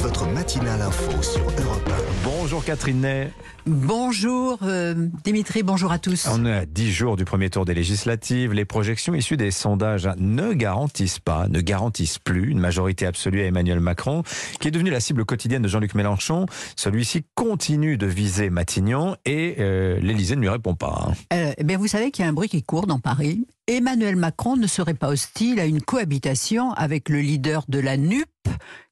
Votre matinale info sur Europe Bonjour Catherine Ney. Bonjour euh, Dimitri, bonjour à tous. On est à 10 jours du premier tour des législatives. Les projections issues des sondages ne garantissent pas, ne garantissent plus une majorité absolue à Emmanuel Macron, qui est devenu la cible quotidienne de Jean-Luc Mélenchon. Celui-ci continue de viser Matignon et euh, l'Élysée ne lui répond pas. hein. Euh, bien, vous savez qu'il y a un bruit qui court dans Paris. Emmanuel Macron ne serait pas hostile à une cohabitation avec le leader de la NUP,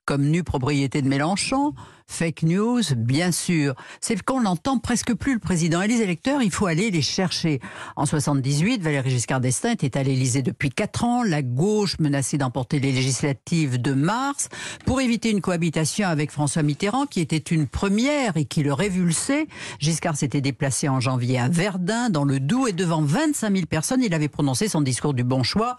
comme nue propriété de Mélenchon. Fake news, bien sûr. C'est qu'on n'entend presque plus le président. Et les électeurs, il faut aller les chercher. En 78, Valéry Giscard d'Estaing était à l'Élysée depuis quatre ans. La gauche menaçait d'emporter les législatives de mars pour éviter une cohabitation avec François Mitterrand, qui était une première et qui le révulsait. Giscard s'était déplacé en janvier à Verdun, dans le Doubs, et devant 25 000 personnes, il avait prononcé son discours du bon choix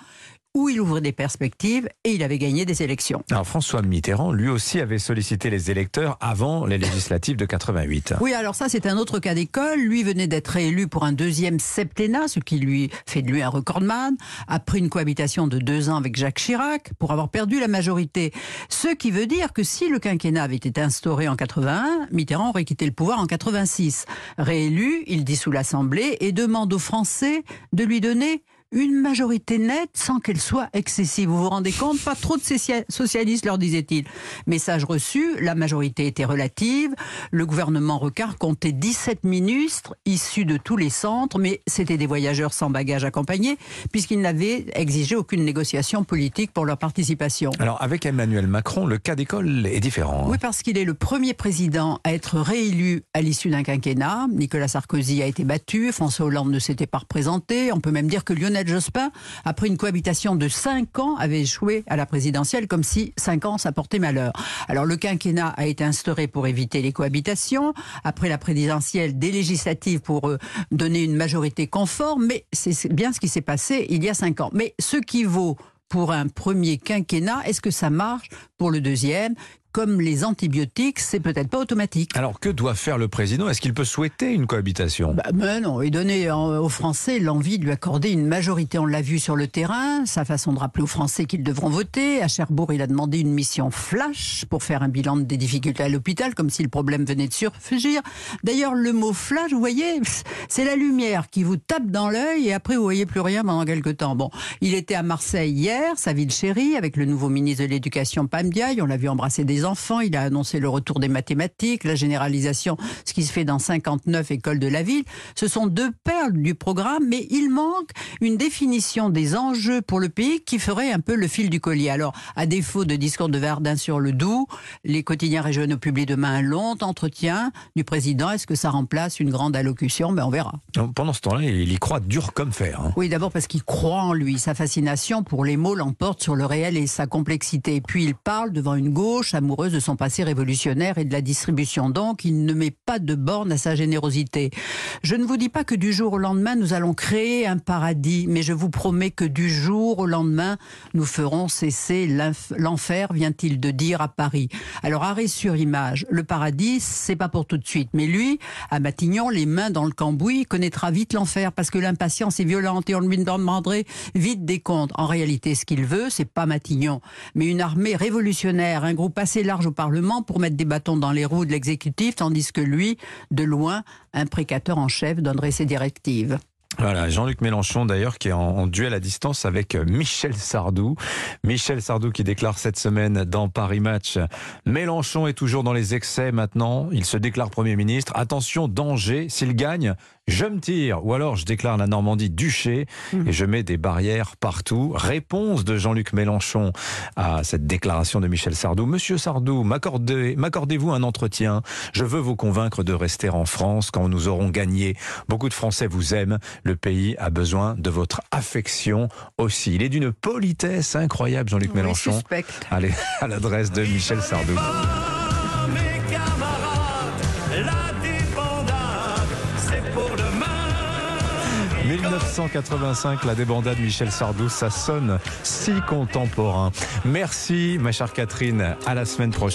où il ouvrait des perspectives et il avait gagné des élections. Alors François Mitterrand, lui aussi, avait sollicité les électeurs avant les législatives de 88. Oui, alors ça, c'est un autre cas d'école. Lui venait d'être réélu pour un deuxième septennat, ce qui lui fait de lui un recordman, après une cohabitation de deux ans avec Jacques Chirac, pour avoir perdu la majorité. Ce qui veut dire que si le quinquennat avait été instauré en 81, Mitterrand aurait quitté le pouvoir en 86. Réélu, il dissout l'Assemblée et demande aux Français de lui donner une majorité nette sans qu'elle soit excessive. Vous vous rendez compte Pas trop de socia- socialistes, leur disait-il. Message reçu, la majorité était relative. Le gouvernement Recard comptait 17 ministres issus de tous les centres, mais c'était des voyageurs sans bagages accompagnés, puisqu'ils n'avaient exigé aucune négociation politique pour leur participation. Alors avec Emmanuel Macron, le cas d'école est différent. hein. Oui, parce qu'il est le premier président à être réélu à l'issue d'un quinquennat. Nicolas Sarkozy a été battu, François Hollande ne s'était pas représenté. On peut même dire que Lionel Jospin, après une cohabitation de 5 ans, avait échoué à la présidentielle, comme si 5 ans ça portait malheur. Alors le quinquennat a été instauré pour éviter les cohabitations. Après la présidentielle, des législatives pour euh, donner une majorité conforme. Mais c'est bien ce qui s'est passé il y a 5 ans. Mais ce qui vaut pour un premier quinquennat, est-ce que ça marche pour le deuxième? Comme les antibiotiques, c'est peut-être pas automatique. Alors que doit faire le président? Est-ce qu'il peut souhaiter une cohabitation? Bah, mais non, et donner aux Français l'envie de lui accorder une majorité. On l'a vu sur le terrain, sa façon de rappeler aux Français qu'ils devront voter. À Cherbourg, il a demandé une mission flash pour faire un bilan des difficultés à l'hôpital, comme si le problème venait de surgir. D'ailleurs, le mot flash, vous voyez, c'est la lumière qui vous tape dans l'œil et après vous voyez plus rien pendant quelques temps. Bon, il était à Marseille hier, sa ville chérie, avec le nouveau ministre de l'Éducation Pam Ndiaye. On l'a vu embrasser des enfants. Il a annoncé le retour des mathématiques, la généralisation, ce qui se fait dans 59 écoles de la ville. Ce sont deux perles du programme, mais il manque une définition des enjeux pour le pays qui ferait un peu le fil du collier. Alors, à défaut de discours de Verdun sur le Doubs, les quotidiens régionaux publient demain un long entretien du président. Est-ce que ça remplace une grande allocution? Ben, On verra. Pendant ce temps-là, il y croit dur comme fer. hein. Oui, d'abord parce qu'il croit en lui. Sa fascination pour les mots l'emporte sur le réel et sa complexité. Puis il parle devant une gauche amoureuse de son passé révolutionnaire et de la distribution. Donc, il ne met pas de borne à sa générosité. Je ne vous dis pas que du jour au lendemain, nous allons créer un paradis, mais je vous promets que du jour au lendemain, nous ferons cesser l'enfer, vient-il de dire à Paris. Alors, arrêt sur image. Le paradis, c'est pas pour tout de suite. Mais lui, à Matignon, les mains dans le cambouis, connaîtra vite l'enfer parce que l'impatience est violente et on lui demanderait vite des comptes. En réalité, ce qu'il veut, c'est pas Matignon, mais une armée révolutionnaire, un groupe assez large au Parlement pour mettre des bâtons dans les roues de l'exécutif, tandis que lui, de loin, un précateur en chef donnerait ses directives. Voilà, Jean-Luc Mélenchon d'ailleurs qui est en, duel à distance avec euh, Michel Sardou. Michel Sardou qui déclare cette semaine dans Paris Match Mélenchon est toujours dans les excès maintenant, il se déclare Premier ministre. Attention, danger, s'il gagne, je me tire ou alors je déclare la Normandie duché et je mets des barrières partout. Réponse de Jean-Luc Mélenchon à cette déclaration de Michel Sardou. Monsieur Sardou, m'accordez- m'accordez-vous un entretien? Je veux vous convaincre de rester en France quand nous aurons gagné. Beaucoup de Français vous aiment. Le pays a besoin de votre affection aussi. Il est d'une politesse incroyable, Jean-Luc Oui, Mélenchon. Allez, à l'adresse de Michel Sardou. mes camarades, la débandade, c'est pour demain. 1985, la débandade Michel Sardou, ça sonne si contemporain. Merci, ma chère Catherine. À la semaine prochaine.